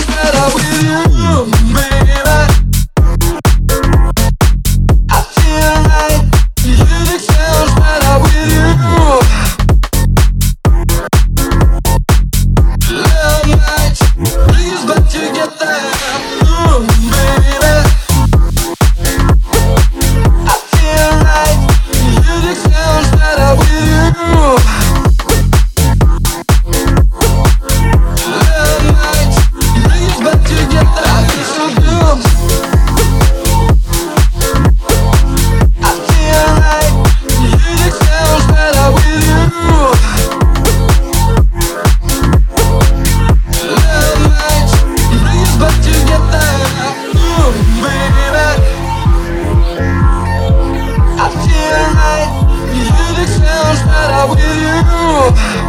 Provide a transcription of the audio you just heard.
that i will sounds better with you